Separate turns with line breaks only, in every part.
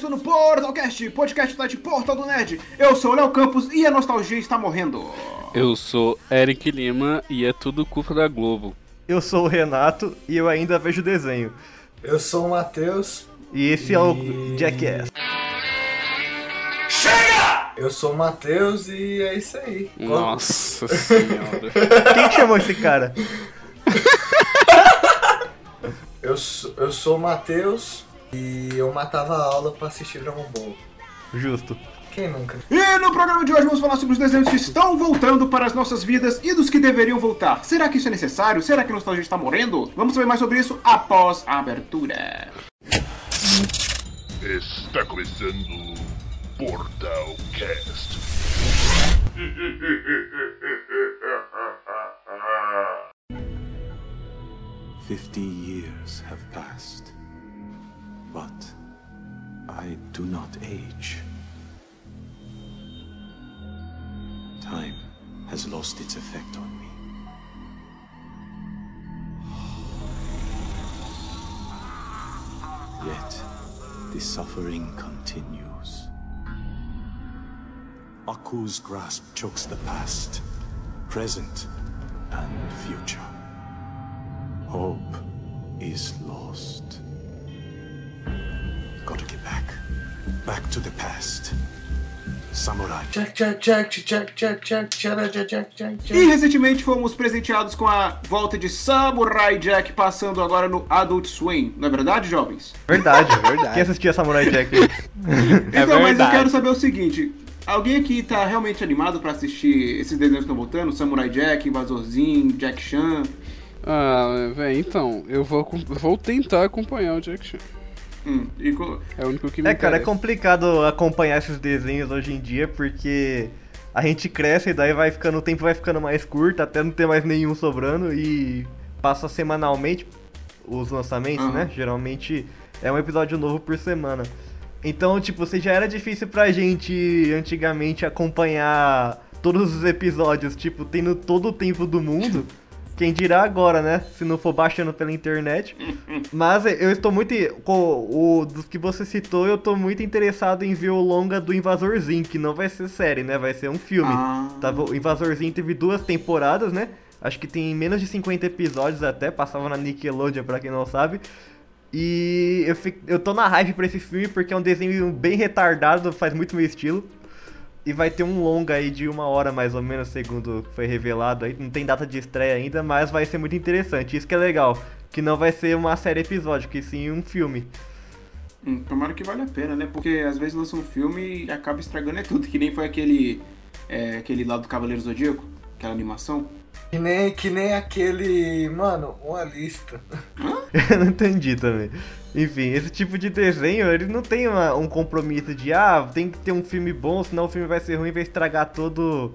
começando o Portalcast, podcast da de Portal do Nerd. Eu sou o Léo Campos e a nostalgia está morrendo.
Eu sou Eric Lima e é tudo culpa da Globo.
Eu sou o Renato e eu ainda vejo desenho.
Eu sou o Matheus.
E esse e... é o Jackass.
Chega! Eu sou o Matheus e é isso aí.
Nossa senhora.
Quem chamou esse cara?
eu, eu sou o Matheus e eu matava a aula pra assistir Dragon Ball.
Justo.
Quem nunca?
E no programa de hoje vamos falar sobre os desenhos que estão voltando para as nossas vidas e dos que deveriam voltar. Será que isso é necessário? Será que a nostalgia está morrendo? Vamos saber mais sobre isso após a abertura.
Está começando Portal Cast.
Fifty years have passed. But I do not age. Time has lost its effect on me. Yet, the suffering continues. Aku's grasp chokes the past, present, and future. Hope is lost. to get back. Back to the past. Samurai.
E recentemente fomos presenteados com a volta de Samurai Jack passando agora no Adult Swim, não é verdade, jovens?
Verdade, verdade. Quem assistia Samurai Jack?
É então, é mas eu quero saber o seguinte: Alguém aqui tá realmente animado para assistir esses desenhos que estão voltando? Samurai Jack, Invasorzinho, Jack Chan?
Ah, velho, então, eu vou, vou tentar acompanhar o Jack Chan.
Hum,
É o único que me
É, cara, é complicado acompanhar esses desenhos hoje em dia, porque a gente cresce e daí vai ficando, o tempo vai ficando mais curto, até não ter mais nenhum sobrando e passa semanalmente os lançamentos, uhum. né? Geralmente é um episódio novo por semana. Então, tipo, se já era difícil pra gente antigamente acompanhar todos os episódios, tipo, tendo todo o tempo do mundo. Quem dirá agora, né? Se não for baixando pela internet. Mas eu estou muito. Com o dos que você citou, eu estou muito interessado em ver o longa do Invasorzinho, que não vai ser série, né? Vai ser um filme. Ah. Tava, o Invasorzinho teve duas temporadas, né? Acho que tem menos de 50 episódios até, passava na Nickelodeon, pra quem não sabe. E eu, fico, eu tô na hype pra esse filme porque é um desenho bem retardado, faz muito meu estilo. E vai ter um longa aí de uma hora mais ou menos, segundo foi revelado aí. Não tem data de estreia ainda, mas vai ser muito interessante. Isso que é legal. Que não vai ser uma série episódio, que sim um filme.
Hum, tomara que vale a pena, né? Porque às vezes lança um filme e acaba estragando é tudo. Que nem foi aquele. É, aquele lá do Cavaleiro Zodíaco, aquela animação.
Que nem, que nem aquele. Mano, uma lista.
Eu não entendi também. Enfim, esse tipo de desenho, ele não tem uma, um compromisso de ah, tem que ter um filme bom, senão o filme vai ser ruim e vai estragar todo,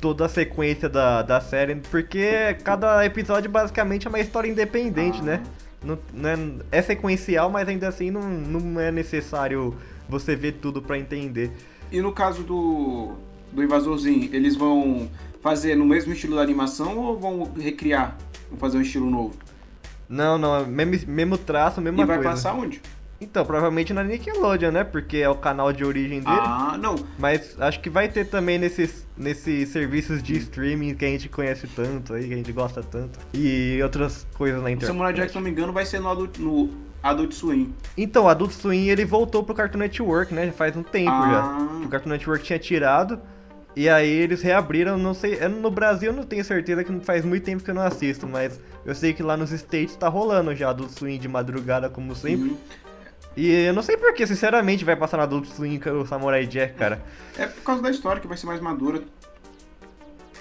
toda a sequência da, da série. Porque cada episódio basicamente é uma história independente, ah. né? Não, não é, é, sequencial, mas ainda assim não, não é necessário você ver tudo para entender.
E no caso do, do Invasorzinho, eles vão fazer no mesmo estilo da animação ou vão recriar? Vão fazer um estilo novo?
Não, não, é mesmo, mesmo traço, mesma coisa.
E vai coisa. passar onde?
Então, provavelmente na Nickelodeon, né? Porque é o canal de origem dele.
Ah, não.
Mas acho que vai ter também nesses, nesses serviços de streaming que a gente conhece tanto aí, que a gente gosta tanto. E outras coisas na internet.
O Samurai Jack, se não me engano, vai ser no Adult, no Adult Swim.
Então, o Adult Swim, ele voltou pro Cartoon Network, né? Já faz um tempo ah. já. O Cartoon Network tinha tirado. E aí eles reabriram, não sei, no Brasil eu não tenho certeza que faz muito tempo que eu não assisto, mas eu sei que lá nos States tá rolando já do Swing de madrugada, como sempre. Uhum. E eu não sei porquê, sinceramente, vai passar na Adult Swing o Samurai Jack, cara.
É por causa da história que vai ser mais madura.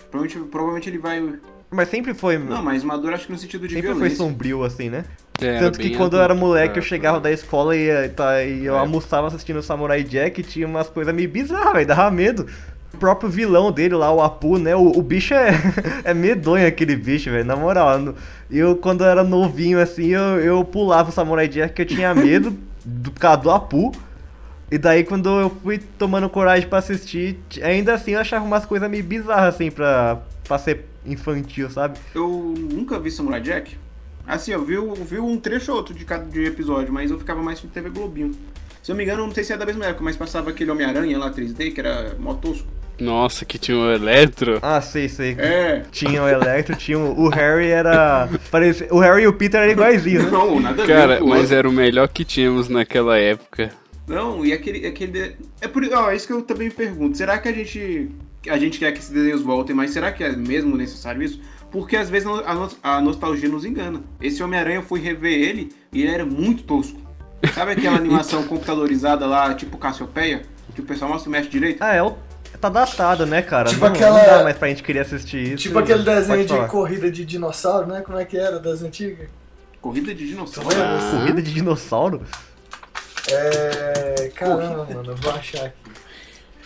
Provavelmente, provavelmente ele vai.
Mas sempre foi.
Não, mas madura acho que no sentido de
sempre
violência.
foi sombrio, assim, né? É, Tanto que quando adulto, eu era moleque, eu é, chegava é. da escola e, tá, e eu é. almoçava assistindo o Samurai Jack e tinha umas coisas meio bizarras, velho, dava medo. Próprio vilão dele lá, o Apu, né? O, o bicho é, é medonho aquele bicho, velho. Na moral, eu quando eu era novinho assim, eu, eu pulava o Samurai Jack que eu tinha medo do causa do Apu. E daí quando eu fui tomando coragem para assistir, ainda assim eu achava umas coisas meio bizarras assim pra, pra ser infantil, sabe?
Eu nunca vi Samurai Jack. Assim, eu vi, eu vi um trecho ou outro de cada de episódio, mas eu ficava mais com TV Globinho. Se eu não me engano, não sei se é da mesma época, mas passava aquele Homem-Aranha lá 3D, que era mó tosco.
Nossa, que tinha o Eletro.
Ah, sei, sei.
É.
Tinha o Electro, tinha o, o Harry era. Parecia, o Harry e o Peter eram iguaizinhos, né?
Não, nada.
Cara, mas era o melhor que tínhamos naquela época.
Não, e aquele. aquele de- É por ó, é isso que eu também me pergunto. Será que a gente. A gente quer que esses desenhos voltem, mas será que é mesmo necessário isso? Porque às vezes a, nos- a nostalgia nos engana. Esse Homem-Aranha, eu fui rever ele e ele era muito tosco. Sabe aquela animação computadorizada lá, tipo Cassiopeia? Que o pessoal não se mexe direito?
Ah, é o. Tá datado, né, cara?
Tipo
não,
aquela-
não dá mais pra gente querer assistir isso.
Tipo aquele desenho de corrida de dinossauro, né? Como é que era das antigas?
Corrida de dinossauro.
Ah.
Corrida de dinossauro?
É. Caramba, mano, eu vou achar aqui.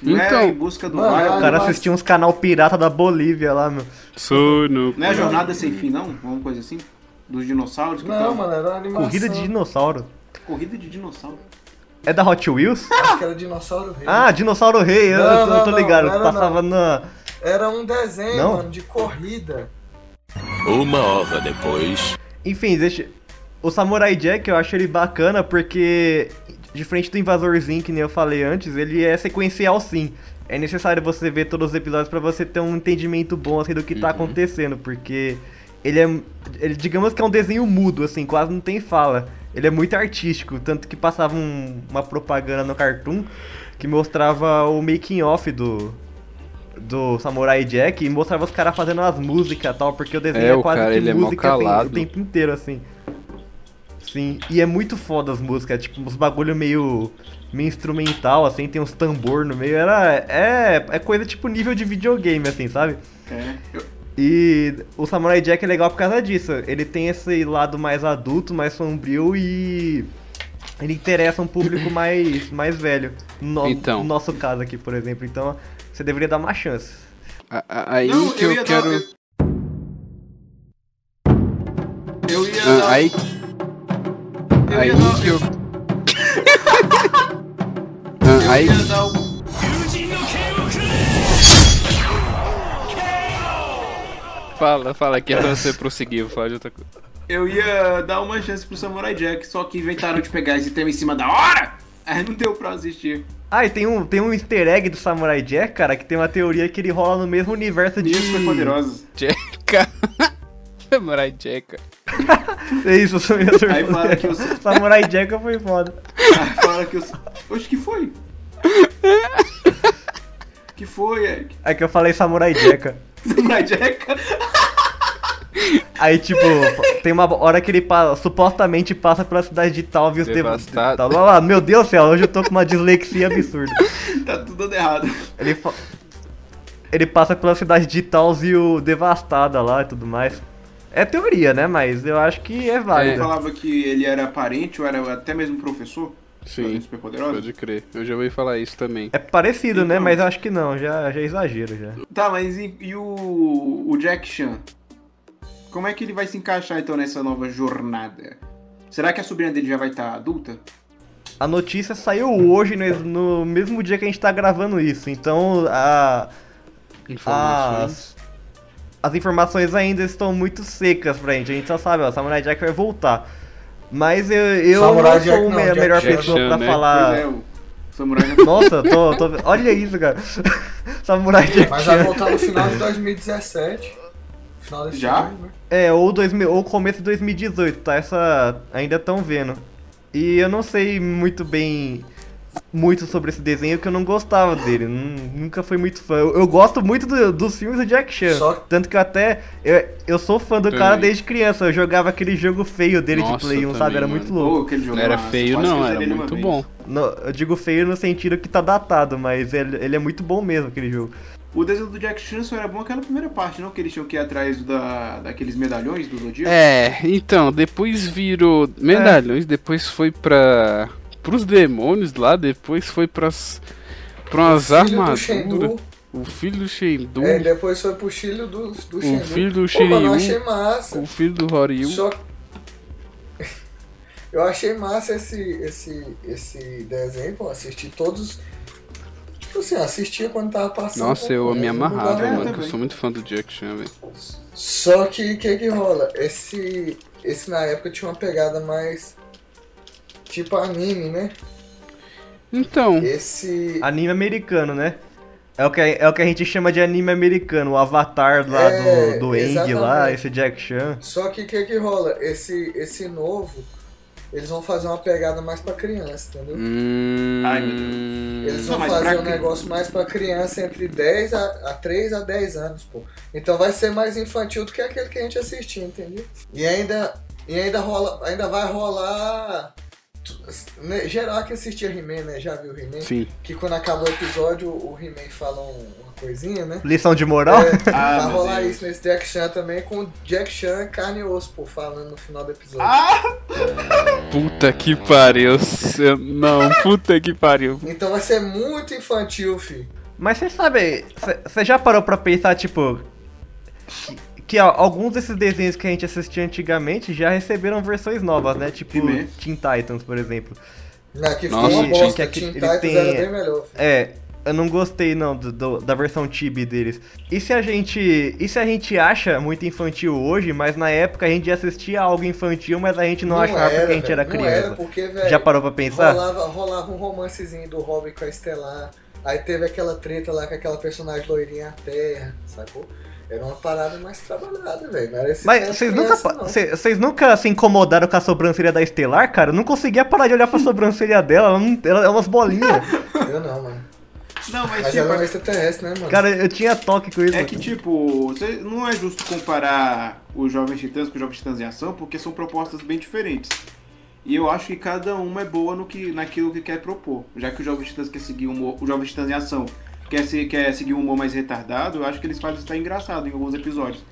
Não é
Então-
em busca do
Mano.
O cara
Mas-
assistia uns canal pirata da Bolívia lá, meu.
Sono.
Não é a jornada sem fim, não? Alguma coisa assim? Dos dinossauros que
Não, mano, era uma animação.
Corrida de dinossauro.
Corrida de dinossauro.
É da Hot Wheels?
Acho que era dinossauro rei.
Ah, Dinossauro Rei, eu,
Não,
eu tô, eu tô
não,
ligado.
não era
Passava na.
Era um desenho,
Não?
mano, de corrida.
Uma hora depois.
Enfim, deixa. O Samurai Jack eu acho ele bacana porque, diferente do Invasorzinho, que nem eu falei antes, ele é sequencial sim. É necessário você ver todos os episódios pra você ter um entendimento bom assim do que tá acontecendo, porque ele é. Ele, digamos que é um desenho mudo, assim, quase não tem fala. Ele é muito artístico, tanto que passava um- uma propaganda no Cartoon que mostrava o making off do. Do Samurai Jack e mostrava os caras fazendo as músicas e tal, porque o desenho
É,
é,
o
quase
cara,
que
é
música assim,
calado.
o tempo inteiro, assim. Sim, e é muito foda as músicas, tipo, uns bagulho meio, meio instrumental, assim, tem uns tambor no meio, era, é, é coisa tipo nível de videogame, assim, sabe?
É. Eu-
E o Samurai Jack é legal por causa disso, ele tem esse lado mais adulto, mais sombrio e ele interessa um público mais, mais velho, no,
Então.
no nosso caso aqui, por exemplo, então você deveria dar uma chance.
A- a- Aí
Não,
que
eu
eu,
ia dar-
quero.
eu- Eu ia
Ah,
dar.
aí
eu
aí
ia dar.
que eu.
eu
Ah, aí
ia dar
Fala, fala que é pra você prosseguir, de outra coisa.
Eu ia dar uma chance pro Samurai Jack, só que inventaram de pegar esse tema em cima da hora. Aí não deu pra assistir.
Ah, e tem um, tem um easter egg do Samurai Jack, cara, que tem uma teoria que ele rola no mesmo universo de...
Foi poderosos.
Jacka. Samurai Jacka.
É isso, eu ia
Aí fala que os-
Samurai Jack foi foda.
Aí fala que os. Oxe, que foi? que foi, Eric?
É que eu falei Samurai Jack.
Jack?
Aí, tipo, tem uma hora que ele pa- supostamente passa pela cidade de Talvius
Devastado.
Tal. Olha lá, meu Deus do céu, hoje eu tô com uma dislexia absurda.
tá tudo dando errado.
Ele, fa- ele passa pela cidade de Talvio devastada lá e tudo mais. É teoria, né? Mas eu acho que é
Ele
válido.
falava que ele era parente ou era até mesmo professor.
Sim, pode crer. Eu já ouvi falar isso também.
É parecido, né?
Então.
Mas eu acho que não, já, já é exagero já.
Tá, mas e, e o, o Jack Chan? Como é que ele vai se encaixar então nessa nova jornada? Será que a sobrinha dele já vai estar adulta?
A notícia saiu hoje, no, no mesmo dia que a gente tá gravando isso. Então, a,
Informações.
as, as informações ainda estão muito secas pra gente. A gente só sabe, ó, Samurai Jack vai voltar. Mas eu, eu
Samurai
não sou
Jack
a
não,
me- a
Jack
melhor
Chan,
pessoa pra
né?
falar.
Pois é, o Samurai
Nossa, tô, tô. Olha isso, cara. Samurai Jack.
Mas vai voltar no final de 2017. Final desse
Já?
ano, né?
É, ou, 2000, ou começo de 2018, tá? Essa. Ainda estão vendo. E eu não sei muito bem. Muito sobre esse desenho, que eu não gostava dele. nun- Nunca fui muito fã. Eu, eu gosto muito do- dos filmes do Jack Chan.
Só-
Tanto que eu até. Eu, eu sou fã do cara
Também.
desde criança. Eu jogava aquele jogo feio dele
Nossa,
de Play 1,
eu
sabe? Era
também,
muito
mano.
louco.
Pô, aquele jogo
Não era
massa,
feio,
quase
não, era muito bom.
Não, eu digo feio no sentido que tá datado, mas ele, ele é muito bom mesmo, aquele jogo.
O desenho do Jack Chan só era bom aquela primeira parte, não? Que eles tinham que ir atrás da, daqueles medalhões do Zodíaco.
É, então, depois virou medalhões, depois foi pra. Pros demônios lá, depois foi pras. pra umas armaduras. O filho do Shendu,
É, depois foi pro filho do, do
o
Shendu.
filho do
mano, eu
Shiryu,
achei massa.
o filho do Horyu.
Só Eu achei massa esse, esse, esse desenho, pô, assisti todos. Tipo assim, assistia quando tava passando.
Nossa, eu me amarrava, mano, que eu sou muito fã do Jack Chan, velho.
Só que o que que rola? Esse, esse na época tinha uma pegada mais tipo anime, né?
Então,
Esse.
Anime americano, né? É o, que, é o que a gente chama de anime americano, o Avatar lá
É,
do, do Eng lá, esse Jack Chan.
Só que o que, que rola? Esse, esse novo, eles vão fazer uma pegada mais pra criança, entendeu?
hum,
Ai, meu
Eles
Não,
vão
mas
fazer
pra
um negócio mais pra criança entre 10 a, a 3 a 10 anos, pô. Então vai ser mais infantil do que aquele que a gente assistiu, entendeu? E ainda, e ainda rola, ainda vai rolar. Né, Geral que assistia He-Man, né? Já viu He-Man?
sim.
Que quando acaba o episódio, o He-Man fala um- uma coisinha, né?
Lição de moral?
É,
Ah,
vai rolar
Deus.
isso nesse Jack Chan também, com Jack Chan carne e osso, pô, falando no final do episódio.
Ah!
Puta que pariu. cê- Não, puta que pariu.
Então vai ser muito infantil, fi.
Mas você sabe, você já parou pra pensar, tipo, que, ó, alguns desses desenhos que a gente assistia antigamente já receberam versões novas, né? Tipo
He-Man.
Teen Titans, por exemplo.
Né, que ficou
Nossa,
uma
gente,
bosta,
que aqui-
Teen
ele
Titans
tem-
era bem melhor.
É, eu não gostei não do, do- da versão Tibi deles. E se a gente, e se a gente acha muito infantil hoje, mas na época a gente já assistia algo infantil, mas a gente não, achava porque a gente era
não
criança.
Era porque, velho,
Já parou pra pensar?
rolava, rolava um romancezinho do Robin com a Estelar. Aí teve aquela treta lá com aquela personagem loirinha à terra, sacou? Era uma parada mais trabalhada, velho.
Mas vocês nunca, vocês nunca se incomodaram com a sobrancelha da Estelar, cara? Eu não conseguia parar de olhar pra sobrancelha dela, ela, não- ela é umas bolinhas.
Eu não, mano.
Não, mas,
Mas
tipo,
ela é um extraterrestre, né, mano?
Cara, eu tinha toque com isso.
é que tipo, você- não é justo comparar os Jovens Titãs com os Jovens Titãs em Ação, porque são propostas bem diferentes. E eu acho que cada uma é boa no que, naquilo que quer propor. Já que o Jovens Titãs quer seguir um humor, o Jovens Titãs em Ação quer, se, quer seguir um humor mais retardado, eu acho que eles fazem tá engraçado em alguns episódios.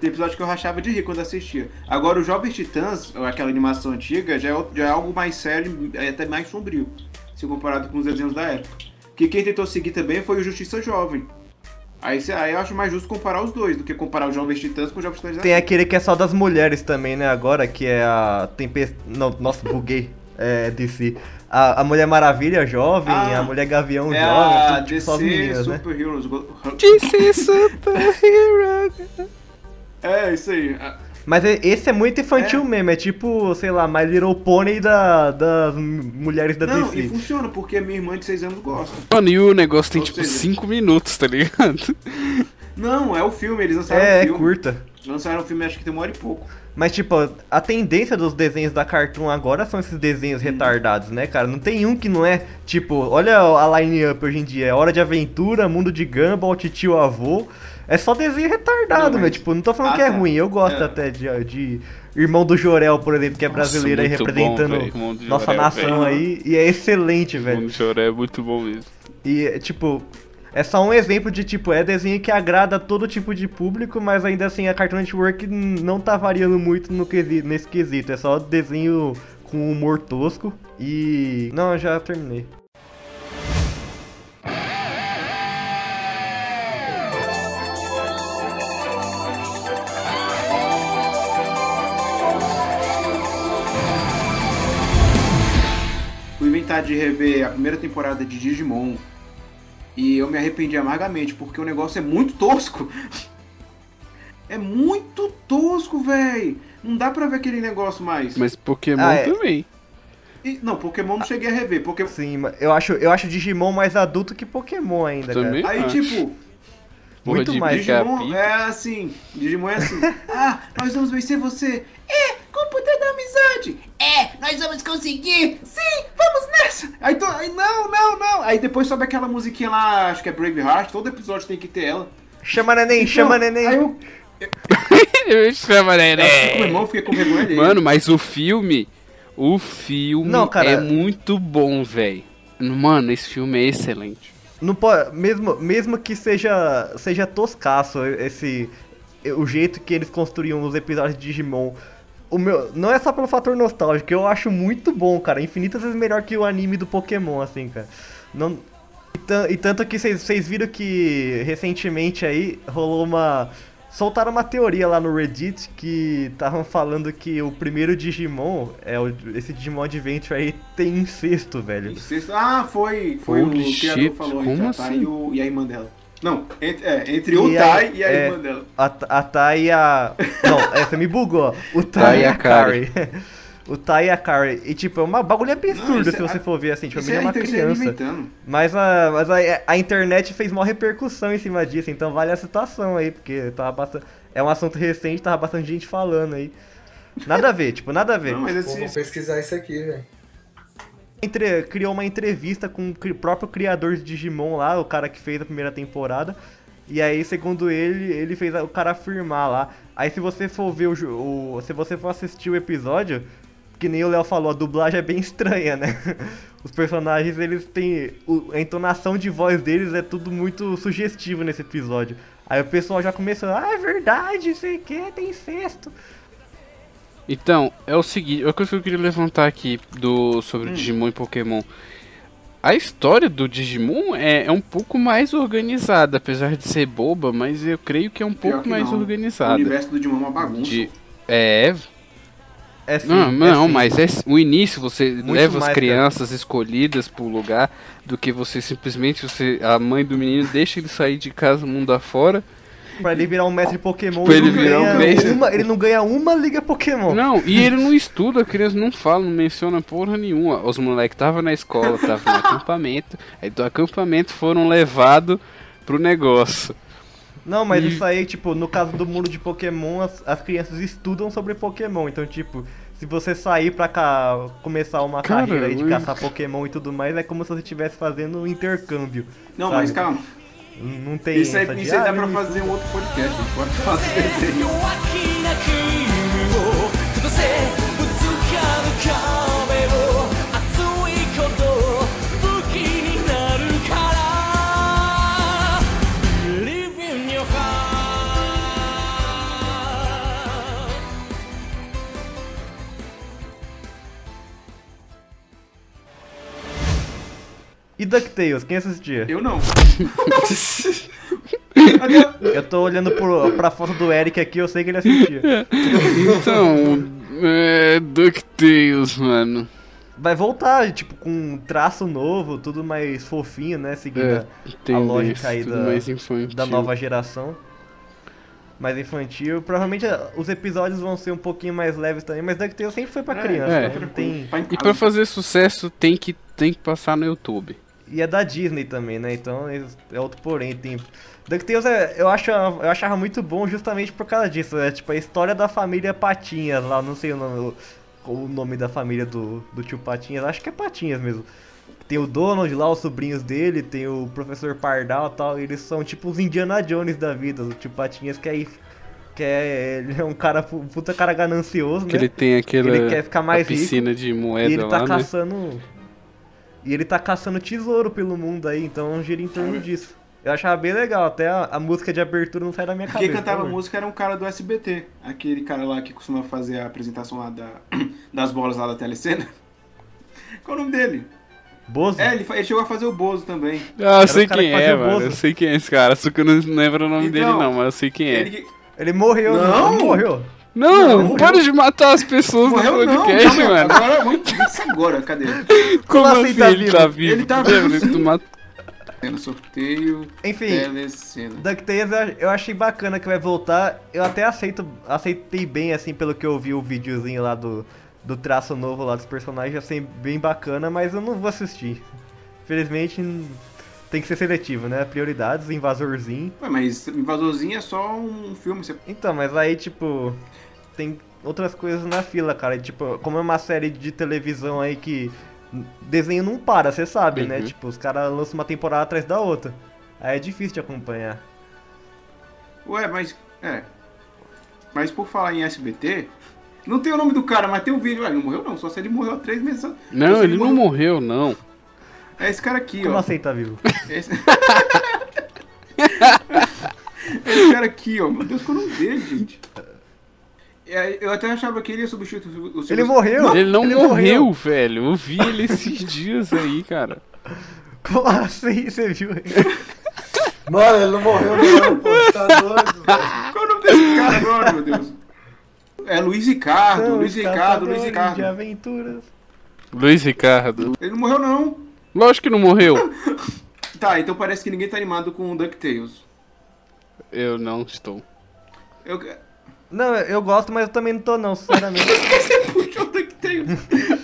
Tem episódio que eu rachava de rir quando assistia. Agora, o Jovens Titãs, aquela animação antiga, já é, o- já é algo mais sério e até mais sombrio, se comparado com os desenhos da época. Que quem tentou seguir também foi o Justiça Jovem. Aí, aí eu acho mais justo comparar os dois do que comparar os Jovens Titãs com os Jovens Titãs.
Tem aquele que é só das mulheres também, né? Agora, que é a Tempestade. Não, nossa, buguei. É, DC. A, a Mulher Maravilha jovem,
Ah,
a Mulher Gavião
É
jovem,
a
tudo, tipo, só
DC
meninas, né?
Super Heroes. Go-
DC Superhero.
É, isso aí. Ah,
Mas é- esse é muito infantil
É.
mesmo, é tipo, sei lá, My Little Pony da, das mulheres da
Não, e
DC.
funciona, porque a minha irmã de 6 anos gosta.
Mano, e o negócio tem
Ou
tipo
seja-
5 minutos, tá ligado?
Não, é o filme, eles lançaram
É,
o
é
filme.
curta.
Lançaram o filme, acho que tem uma hora e pouco.
Mas, tipo, a tendência dos desenhos da Cartoon agora são esses desenhos retardados, né, cara? Não tem um que não é, tipo, olha a line-up hoje em dia. É Hora de Aventura, Mundo de Gumball, Titio Avô. É só desenho retardado, meu. Tipo, não tô falando
Ah,
que é
tá.
ruim. Eu gosto
É.
até de, de Irmão do Jorel, por exemplo, que é
Nossa,
brasileiro aí
muito bom,
representando.
Irmão do
nossa
Jorel,
nação
velho.
aí. E é excelente, velho.
chorar, é muito bom mesmo.
E, tipo, é só um exemplo de, tipo, é desenho que agrada todo tipo de público, mas ainda assim a Cartoon Network não tá variando muito no quesi- nesse quesito. É só desenho com humor tosco e... Não, já terminei.
De rever a primeira temporada de Digimon. E eu me arrependi amargamente, porque o negócio é muito tosco. É muito tosco, véi. Não dá pra ver aquele negócio mais.
Mas Pokémon
Ah, é.
também.
E- não, Pokémon não cheguei a rever. Porque...
Sim, mas eu acho, eu acho Digimon mais adulto que Pokémon ainda,
Também?
cara.
Aí,
acho.
tipo,
Porra
muito mais.
Digimon é assim. Digimon é assim. ah, nós vamos vencer você. É, com o poder da amizade. É, nós vamos conseguir. Sim, vamos nessa. Aí, to... aí não, não, não. Aí depois sobe aquela musiquinha lá, acho que é Braveheart. Todo episódio tem que ter ela.
Chama neném,
Então,
chama neném.
Aí eu,
Eu chamo, né,
eu fiquei com meu irmão, fiquei com vergonha dele.
Mano, mas o filme. O filme
Não, cara.
é muito bom, velho. Mano, esse filme é excelente.
Não pode, mesmo, mesmo que seja, seja toscaço esse o jeito que eles construíam os episódios de Digimon. O meu, não é só pelo fator nostálgico, eu acho muito bom, cara. Infinitas vezes melhor que o anime do Pokémon, assim, cara. Não, e, e tanto que vocês viram que recentemente aí rolou uma. Soltaram uma teoria lá no Reddit que estavam falando que o primeiro Digimon, é o, esse Digimon Adventure aí, tem incesto, velho.
Sexto- Ah, foi, foi
Holy
o criador
shit,
falou
como
entre a Tai
assim?
e, o- e a irmã dela. Não, entre, é, entre o
a-
Tai e a
é,
irmã dela.
A, a Thay e a. Não, essa me bugou. ó. O Tai e a Kari. O Tai e a Carrie. E tipo, é uma bagulho absurdo se
é-
você for ver assim. Tipo, a menina é uma
então, isso é ele
criança. Mas, a, mas a, a internet fez maior repercussão em cima disso, então vale a situação aí, porque tava bastante, é um assunto recente, tava bastante gente falando aí. Nada a ver, tipo, nada a ver.
Não, mas
Pô,
esse,
vou pesquisar isso aqui, velho.
Entre- criou uma entrevista com o próprio criador de Digimon lá, o cara que fez a primeira temporada. E aí, segundo ele, ele fez o cara afirmar lá. Aí se você for ver o, o- se você for assistir o episódio, que nem o Léo falou, a dublagem é bem estranha, né? Os personagens, eles têm o- a entonação de voz deles é tudo muito sugestivo nesse episódio. Aí o pessoal já começou, ah, é verdade, sei que tem incesto.
Então, é o seguinte, uma coisa que eu queria levantar aqui do sobre Digimon e Pokémon. A história do Digimon é, é um pouco mais organizada, apesar de ser boba, mas eu creio que é um
Pior
pouco mais
não. O
organizada.
universo do Digimon é uma bagunça.
De, é,
É sim,
não,
é
não,
sim.
mas é, o início você
Muito
leva as crianças escolhidas pro lugar do que você simplesmente você a mãe do menino deixa ele sair de casa mundo afora.
Pra ele virar um mestre Pokémon,
Pra
ele,
ele
não
virar um
ganha
mestre.
uma, ele não ganha uma liga Pokémon.
Não, e ele não estuda, a criança não fala, não menciona porra nenhuma. Os moleques estavam na escola, estavam no acampamento, aí do acampamento foram levados pro negócio.
Não, mas
E-
isso aí, tipo, no caso do mundo de Pokémon, as, as crianças estudam sobre Pokémon. Então, tipo, se você sair pra cá, começar uma
Cara,
carreira aí de
eu-
caçar Pokémon e tudo mais, é como se você estivesse fazendo um intercâmbio.
Não,
sabe?
mas calma.
Não tem
Isso aí,
essa
isso aí dá pra fazer um outro podcast. A gente pode fazer desenho.
E DuckTales, quem assistia?
Eu não.
Eu tô olhando pro, pra foto do Eric aqui, eu sei que ele assistia.
Então, é. DuckTales, mano.
Vai voltar, tipo, com um traço novo, tudo mais fofinho, né? Seguindo
É,
a- lógica aí da, da nova geração. Mais infantil. Provavelmente ah, os episódios vão ser um pouquinho mais leves também, mas DuckTales sempre foi pra
É,
criança.
é.
né? Tem...
Em
E pra fazer sucesso tem que, tem que passar no YouTube.
E é da Disney também, né? Então é é outro porém. Tem... DuckTales é, eu, acho, eu achava muito bom justamente por causa disso. É tipo a história da família Patinhas lá, não sei o nome, o, o nome da família do, do tio Patinhas, acho que é Patinhas mesmo. Tem o Donald lá, os sobrinhos dele, tem o professor Pardal e tal, e eles são tipo os Indiana Jones da vida, o tio Patinhas que é, que é, ele é um cara, pu- puta cara ganancioso,
Que
né?
ele tem aquela
Ele quer ficar mais
piscina de
E
moeda
ele tá
lá, né?
caçando. E ele tá caçando tesouro pelo mundo aí, então gira em torno disso. Eu achava bem legal, até a, a música de abertura não sai da minha
Quem
cabeça.
cantava
por favor.
música era um cara do SBT. Aquele cara lá que costuma fazer a apresentação lá da, das bolas lá da telecena. Qual o nome dele?
Bozo?
É, ele, ele chegou a fazer o Bozo também.
Ah, eu sei quem
que
é, mano. Eu sei quem é esse cara, só que eu não lembro o nome
Então,
dele não, mas eu sei quem é.
Ele que-
Ele morreu,
Não!
Ele morreu.
Não,
Não,
para de matar as pessoas
Morreu
no
não,
podcast,
calma,
mano.
agora vamos ver isso agora, cadê?
Como
assim
assim
tá
ele
vivo?
tá vivo?
Ele tá vivo,
tu mat-
No sorteio,
Enfim. DuckTales eu- achei bacana que vai voltar. Eu até aceito, aceitei bem, assim, pelo que eu vi o videozinho lá do, do traço novo lá dos personagens. Achei bem bacana, mas eu não vou assistir. Infelizmente, tem que ser seletivo, né? Prioridades, invasorzinho.
Ué, mas Invasorzinho é só um filme. Você...
Então, mas aí, tipo, tem outras coisas na fila, cara. E, tipo, como é uma série de televisão aí que desenho não para, você sabe, né?
Uhum.
Tipo, os caras lançam uma temporada atrás da outra. Aí é difícil de acompanhar.
Ué, mas. É. Mas por falar em SBT. Não tem o nome do cara, mas tem o vídeo. Ué, não morreu não, só se ele morreu há três meses.
Não,
se
ele não morreu, não.
É esse cara aqui,
Como
ó.
assim tá vivo?
Esse... esse cara aqui, ó. Meu Deus, qual é o nome dele, gente? É, Eu até achava que ele ia substituir o Silvio
Ele morreu?
Ele não
Ele
morreu,
morreu.
velho. Eu vi ele esses dias aí, cara.
Como assim? Você viu?
Mano, ele não morreu não, pô. Tá doido, velho.
Qual é o nome desse cara agora, meu Deus? É Luiz Ricardo,
São
Luiz Ricardo, Luiz Ricardo.
De aventuras.
Luiz Ricardo.
Ele não morreu, não.
Lógico que não morreu.
Tá, então parece que ninguém tá animado com o DuckTales.
Eu não estou.
Eu...
Não, eu gosto, mas eu também não tô não, sinceramente.
Você puxou o DuckTales. Tem-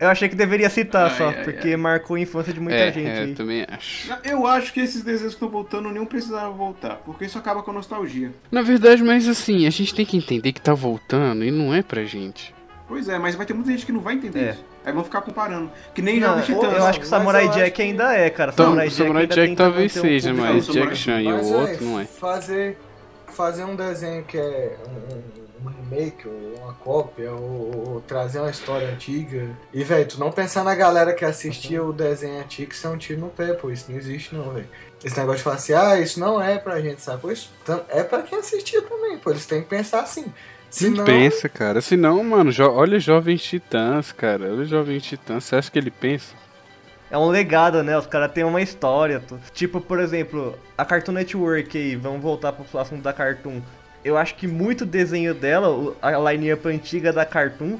Eu achei que deveria citar
Ai,
só,
ai,
porque marcou a infância de muita
é,
gente.
é, eu também acho.
Eu acho que esses desenhos que estão voltando nenhum precisava voltar, porque isso acaba com a nostalgia.
Na verdade, mas assim, a gente tem que entender que tá voltando e não é pra gente.
Pois é, mas vai ter muita gente que não vai entender
É.
isso. Aí vão ficar comparando. Que nem
Não,
Jovens Titãs.
eu acho que o Samurai Jack
que-
ainda é, cara.
Então,
Samurai
o
Jack,
Samurai
ainda
Jack talvez
um
seja,
público.
mas Jack Chan e o
Mas,
outro
véi,
não é.
Fazer, fazer um desenho que é um, um- remake ou uma cópia ou, ou trazer uma história antiga. E, velho, tu não pensar na galera que assistia o desenho antigo isso é um tiro no pé, pô. Isso não existe, não, velho. Esse negócio de falar assim, ah, isso não é pra gente, sabe? Isso tam- é pra quem assistia também, pô. Eles têm que pensar assim. Se
Não
não,
pensa, cara. Se não, mano, jo- olha Jovens Titãs, cara. Olha Jovens Titãs. Você acha que ele pensa?
É um legado, né? Os caras têm uma história. Tipo, por exemplo, a Cartoon Network aí, vamos voltar pro assunto da Cartoon. Eu acho que muito desenho dela, a line-up antiga da Cartoon,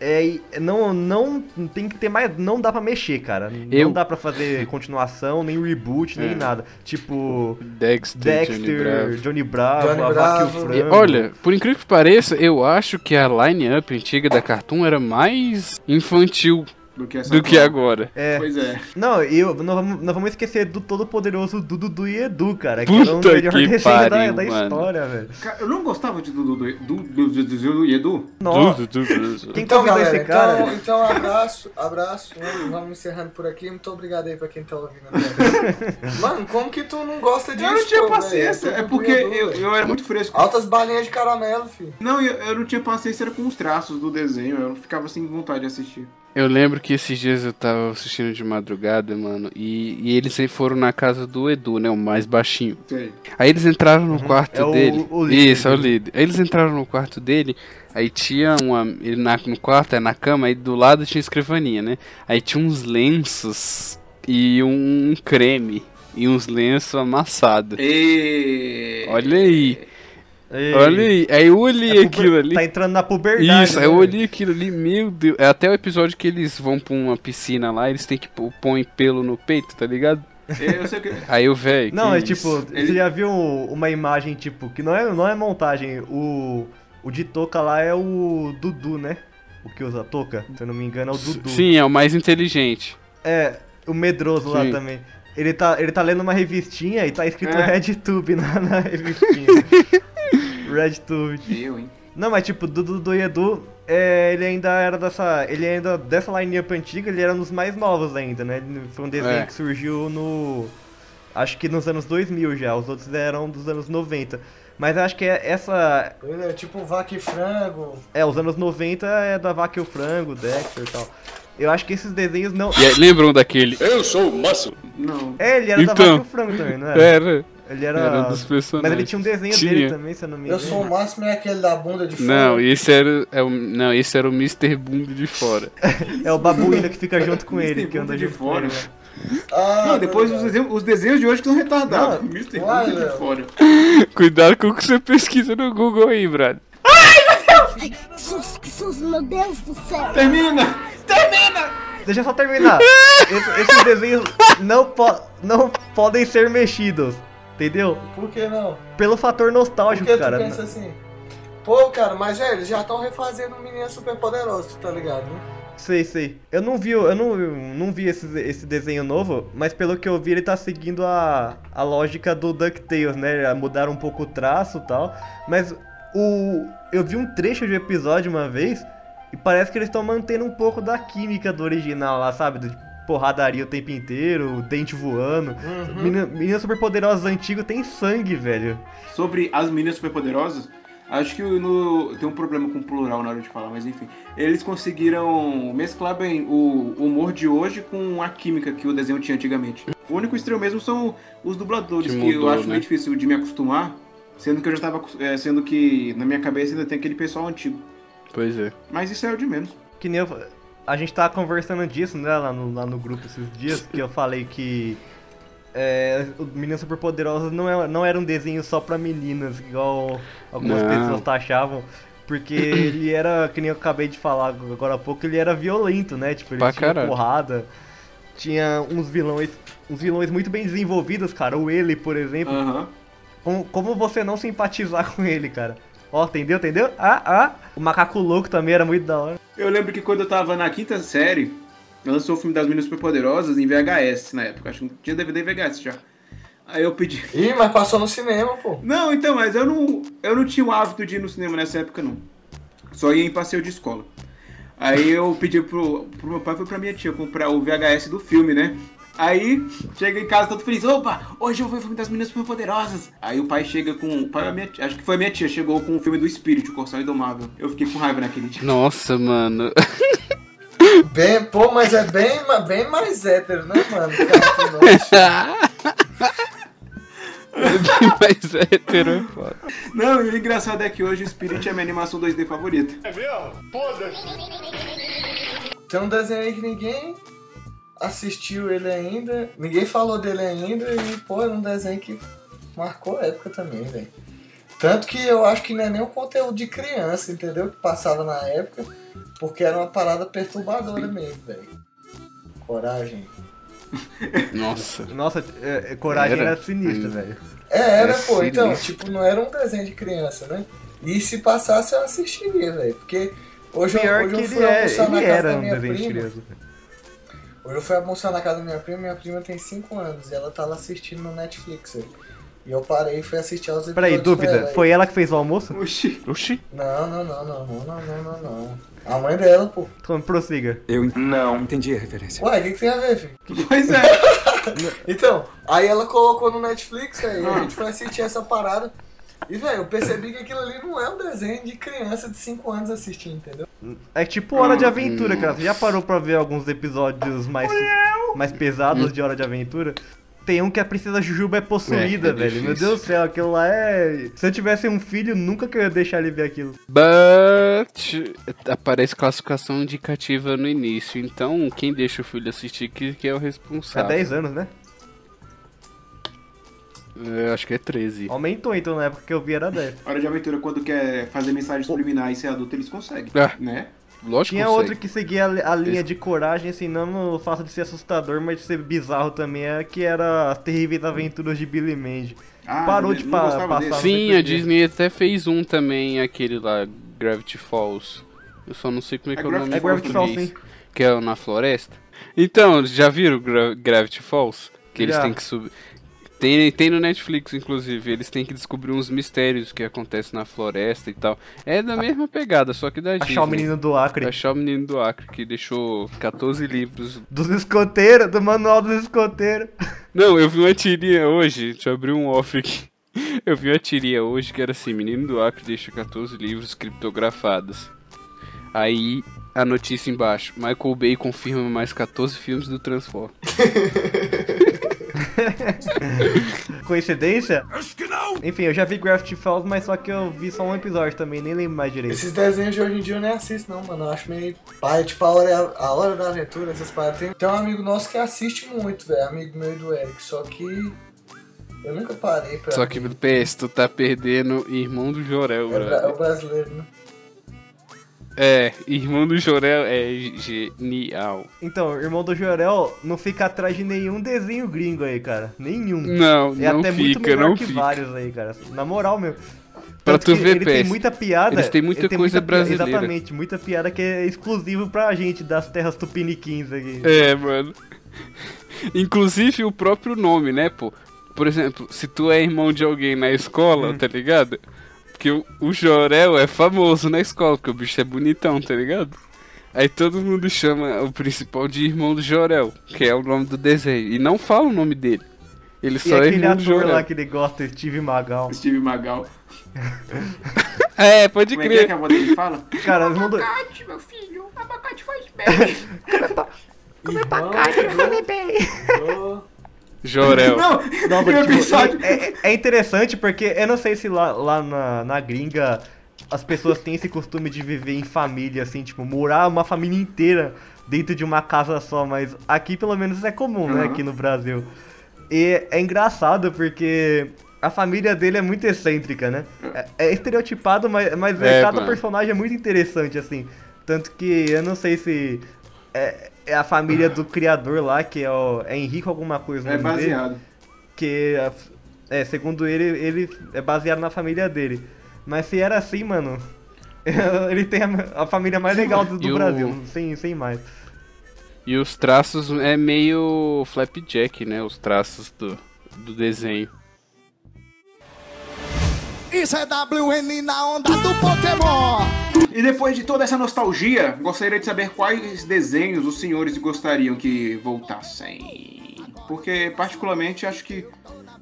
é, não, não tem que ter mais. Não dá pra mexer, cara.
Eu-
Não dá pra fazer continuação, nem reboot, nem
É.
nada. Tipo,
Dexter, Johnny
Dexter,
Bravo.
Johnny Bravo,
Johnny
e
Bravo.
E,
Frango.
olha, por incrível que pareça, eu acho que a line-up antiga da Cartoon era mais infantil
Do que essa
do que agora.
É.
Pois é.
Não, eu, não, vamos, não vamos esquecer do todo poderoso Dudu do e Edu, cara. Que era o
Puta
melhor
que
desenho
pariu,
da, da
mano.
história, velho.
Cara, eu não gostava de Dudu do- e Edu.
Nossa,
Du- du- du- du-
quem
Então,
convidou
galera,
esse cara?
então, então abraço, abraço. Vamos- Vamos encerrando por aqui. Muito obrigado aí pra quem tá ouvindo. Mano, como que tu não gosta disso?
Eu não tinha paciência.
velho?
É porque
Edu,
eu, eu era muito fresco.
Altas balinhas de caramelo, filho.
Não, eu, eu não tinha paciência era com os traços do desenho. Eu ficava sem vontade de assistir.
Eu lembro que esses dias eu tava assistindo de madrugada, mano, e, e eles aí foram na casa do Edu, né, o mais baixinho.
Sei.
Aí eles entraram no quarto
É o-
dele.
o líder
Isso, é o líder. Aí eles entraram no quarto dele, aí tinha uma. Ele na, no quarto, é na cama, aí do lado tinha escrivaninha, né? Aí tinha uns lenços e um creme. E uns lenços amassados.
E...
Olha aí,
Ei,
olha aí. Aí eu olhei
é
aquilo ali.
Tá entrando na puberdade.
Isso, aí
né,
eu olhei aquilo ali, meu Deus. É até o episódio que eles vão pra uma piscina lá, eles têm que pôr põe pelo no peito, tá ligado?
Eu sei que...
Aí eu, velho.
Não, é
isso?
tipo,
Ele-
você já viu uma imagem, tipo, que não é, não é montagem. O, o de touca lá é o Dudu, né? O que usa touca, se eu não me engano, é o Dudu.
Sim, é o mais inteligente.
É, o medroso lá
Sim.
também. Ele tá, ele tá lendo uma revistinha e tá escrito
É.
RedTube na, na revistinha. RedTube.
Eu, hein?
Não, mas tipo, do Dudu e Edu, é, ele ainda era dessa. Ele ainda, dessa line-up antiga, ele era um dos mais novos ainda, né? Foi um desenho
É.
que surgiu no. Acho que nos anos 2000 já, os outros eram dos anos 90. Mas eu acho que é essa.
Ele é tipo vaca e frango.
É, os anos 90 é da Vaca e o Frango, Dexter e tal. Eu acho que esses desenhos não.
E aí, lembram daquele.
Não.
É, ele era da
Então.
Vaca e o Frango também, não era?
Era.
Ele era.
Era um dos personagens.
Mas ele tinha um desenho
Tinha.
dele também, se eu não me
Eu
engano.
sou o máximo é aquele da bunda de fora.
Não, esse era, é o, não, esse era o Mr. Bunda de fora.
É o babuíno que fica junto com ele, que anda
de fora.
ele. né?
Ah,
Não, depois os desenhos, os desenhos de hoje que são retardados.
Não,
Mr. Bunda de fora.
Cuidado com o que você pesquisa no Google aí, brother.
Jesus, Jesus, meu Deus do céu!
Termina!
Deixa eu só terminar. Esse- esses desenhos não, po não podem ser mexidos. Entendeu?
Por que não?
Pelo fator nostálgico,
que tu
cara.
pensa assim? Pô, cara, mas velho, eles já estão refazendo Menina Super Poderosa, tu tá ligado, né?
Sei, sei. Eu não vi, eu não, não vi esse, esse desenho novo, mas pelo que eu vi, ele tá seguindo a, a lógica do DuckTales, né? Mudaram um pouco o traço e tal. Mas o. Eu vi um trecho de episódio uma vez e parece que eles estão mantendo um pouco da química do original lá, sabe? De porradaria o tempo inteiro, dente voando.
Uhum.
Menina, Menina Superpoderosa antigo tem sangue, velho.
Sobre as meninas superpoderosas, acho que no, tem um problema com o plural na hora de falar, mas enfim. Eles conseguiram mesclar bem o humor de hoje com a química que o desenho tinha antigamente. O único estranho mesmo são os dubladores,
Que
que, eu
mudou,
acho
né?
meio difícil de me acostumar, sendo que eu já estava sendo que na minha cabeça ainda tem aquele pessoal antigo.
Pois é.
Mas isso é o de menos.
Que nem eu, a gente tava conversando disso, né, lá no, lá no grupo esses dias, que eu falei que é, o Meninas Superpoderosas não, é, não era um desenho só pra meninas, igual algumas
Não.
pessoas taxavam. Porque ele era, que nem eu acabei de falar agora há pouco, ele era violento, né? Tipo, ele
Pra
tinha
caralho.
porrada, tinha uns vilões, uns vilões muito bem desenvolvidos, cara. O ele, por exemplo.
Aham.
Como, como você não simpatizar com ele, cara? Ó, entendeu, entendeu? Ah, ah. O macaco louco também era muito da hora.
Eu lembro que quando eu tava na quinta série, lançou o filme das Meninas Superpoderosas em VHS na época. Acho que tinha DVD VHS já. Aí eu pedi.
Ih, mas passou no cinema, pô.
Não, então, mas eu não, eu não tinha o hábito de ir no cinema nessa época, não. Só ia em passeio de escola. Aí eu pedi pro, pro meu pai e pra minha tia comprar o VHS do filme, né? Aí, chega em casa todo feliz, opa, hoje eu vou ver o filme das meninas superpoderosas. Aí o pai chega com. O pai a minha tia, acho que foi a minha tia, chegou com o filme do Espírito, o Corção Indomável. Eu fiquei com raiva naquele dia.
Nossa, mano.
Bem, pô, mas é bem, bem mais hétero, né, mano? Cara, que nojo.
Mas hétero é foda.
Não, e o engraçado é que hoje o Spirit é a minha animação 2D favorita.
Tem um desenho aí que ninguém assistiu ele ainda, ninguém falou dele ainda, e, pô, é um desenho que marcou a época também, velho. Tanto que eu acho que não é nem um conteúdo de criança, entendeu? Que passava na época, porque era uma parada perturbadora mesmo, velho. Coragem.
Nossa.
Nossa, é, é, coragem
Era?
era, sinistra,
Hum.
velho.
É, era,
É
pô, então, tipo, não era um desenho de criança, né? E se passasse eu assistiria, velho. Porque hoje, eu,
Pior
hoje
que
eu
ele,
fui
é,
almoçar na
ele
casa
era
da
um
minha
desenho de
prima.
criança.
Hoje eu fui almoçar na casa da minha prima, minha prima tem 5 anos e ela tá tava assistindo no Netflix. E eu parei e fui assistir aos episódios.
Peraí, dúvida,
ela.
foi ela que fez o almoço?
Oxi.
Oxi.
Não, não, não, não, não, não, não, não. A mãe dela, pô.
Então, prossiga.
Eu não entendi a referência.
Ué, o que, que tem a ver, filho?
Pois é.
então, aí ela colocou no Netflix, aí a ah. gente foi assistir essa parada. E, velho, eu percebi que aquilo ali não é um desenho de criança de 5 anos assistindo, entendeu?
É tipo Hora de Aventura, cara. Você já parou pra ver alguns episódios mais, mais pesados de Hora de Aventura? Tem um que a princesa Jujuba é possuída,
É, é
velho. Meu. Deus do céu, aquilo lá é. Se eu tivesse um filho, nunca que eu ia deixar ele ver aquilo.
But aparece classificação indicativa no início. Então, quem deixa o filho assistir que, que é o
É
responsável.
10 anos, né?
Eu acho que é 13.
Aumentou então na época que eu vi era 10.
Hora de aventura, quando quer fazer mensagem subliminar e ser adulto, eles conseguem.
Ah.
Né?
Lógico
Tinha
que
outro
consegue.
que seguia a, li- a linha de coragem, assim, não no fato de ser assustador, mas de ser bizarro também, é que era as terríveis aventuras de Billy Mandy.
Ah,
Parou
não
de pa- passar.
Sim, a. Disney até fez um também, aquele lá, Gravity Falls. Eu só não sei como é que é,
É
o nome
É Gravity Falls, sim.
Que é na floresta. Então, já viram Gra Gravity Falls? Que eles
Já.
têm que subir. Tem, tem no Netflix, inclusive. Eles têm que descobrir uns mistérios que acontecem na floresta e tal. É da mesma pegada, só que da Disney.
Achar o menino do Acre.
Achar o menino do Acre, que deixou 14 livros.
Dos escoteiros, do manual dos escoteiros.
Não, eu vi uma tirinha hoje. Deixa eu abrir um off aqui. Eu vi uma tirinha hoje que era assim: Menino do Acre deixa 14 livros criptografados. Aí a notícia embaixo: Michael Bay confirma mais 14 filmes do Transform.
Coincidência? Enfim, eu já vi Gravity Falls, mas só que eu vi só um episódio também, nem lembro mais direito.
Esses desenhos de hoje em dia eu nem assisto, não, mano. Eu acho meio. Pai, tipo, a hora, a hora da aventura, essas paradas. Tem, tem um amigo nosso que assiste muito, velho. Amigo meu e do Eric. Só que. Eu nunca parei pra.
Só que, PS, tu tá perdendo Irmão do Jorel,
É, é o brasileiro, né?
É, Irmão do Jorel é genial.
Então, irmão do Jorel não fica atrás de nenhum desenho gringo aí, cara. Nenhum.
Não,
É
não
até muito
fica,
melhor
não
que
fica.
vários aí, cara. Na moral, meu.
Pra
Tanto
tu ver,
ele tem muita piada.
Eles têm muita
ele tem
coisa
pi-
brasileira.
Exatamente, muita piada que é exclusivo pra gente das terras tupiniquins aqui.
É, mano. Inclusive o próprio nome, né, pô? Por exemplo, se tu é irmão de alguém na escola,
Hum.
tá ligado? Porque o, o Jorel é famoso na escola, porque o bicho é bonitão, tá ligado? Aí todo mundo chama o principal de irmão do Jorel, que é o nome do desenho. E não fala o nome dele. Ele
E
só é
aquele
irmão do
ator
Jorel.
lá que ele gosta, Steve Magal.
Steve Magal.
É, pode
Como é que é que
crer.
a avó dele fala?
Cara, os mundo...
meu filho. Abacate faz bem.
Irmão do-
Jorel.
Não,
Não, mas, tipo,
episódio...
é, é- é interessante porque eu não sei se lá, lá na, na gringa as pessoas têm esse costume de viver em família, assim, tipo, morar uma família inteira dentro de uma casa só, mas aqui pelo menos é comum, né, aqui no Brasil. E é engraçado porque a família dele é muito excêntrica, né? É, é estereotipado, mas, mas
É,
cada
mano.
personagem é muito interessante, assim. Tanto que eu não sei se é, é a família do criador lá, que é o é Henrique alguma coisa.
É
nome dele
baseado.
que é, segundo ele, ele é baseado na família dele. Mas se era assim, mano, ele tem a, a família mais legal do, do
o-
Brasil, sem, sem mais.
E os traços é meio flapjack, né? Os traços do, do desenho.
Isso é WN na onda do Pokémon.
E depois de toda essa nostalgia, gostaria de saber quais desenhos os senhores gostariam que voltassem. Porque, particularmente, acho que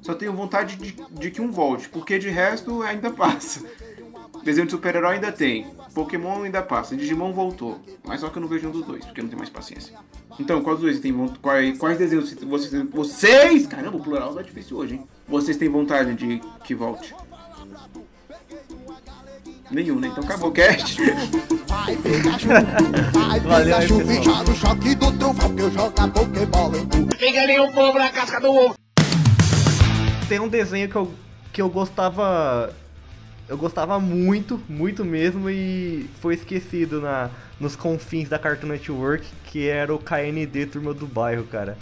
só tenho vontade de, de que um volte, porque de resto ainda passa. Desenho de super-herói ainda tem, Pokémon ainda passa, Digimon voltou, mas só que eu não vejo um dos dois, porque eu não tenho mais paciência. Então, quais dois tem quais, quais desenhos vocês, vocês, caramba, o plural tá difícil hoje, hein? Vocês têm vontade de que volte? Nenhum, né? Então acabou o cast.
Vai Pikachu, vai
Valeu aí,
Pikachu,
pessoal.
bicha do choque do trovão que eu jogo a Pokébola em tu.
Tem um desenho que eu, que eu gostava. Eu gostava muito, muito mesmo, e foi esquecido na, nos confins da Cartoon Network, que era o KND Turma do Bairro, cara.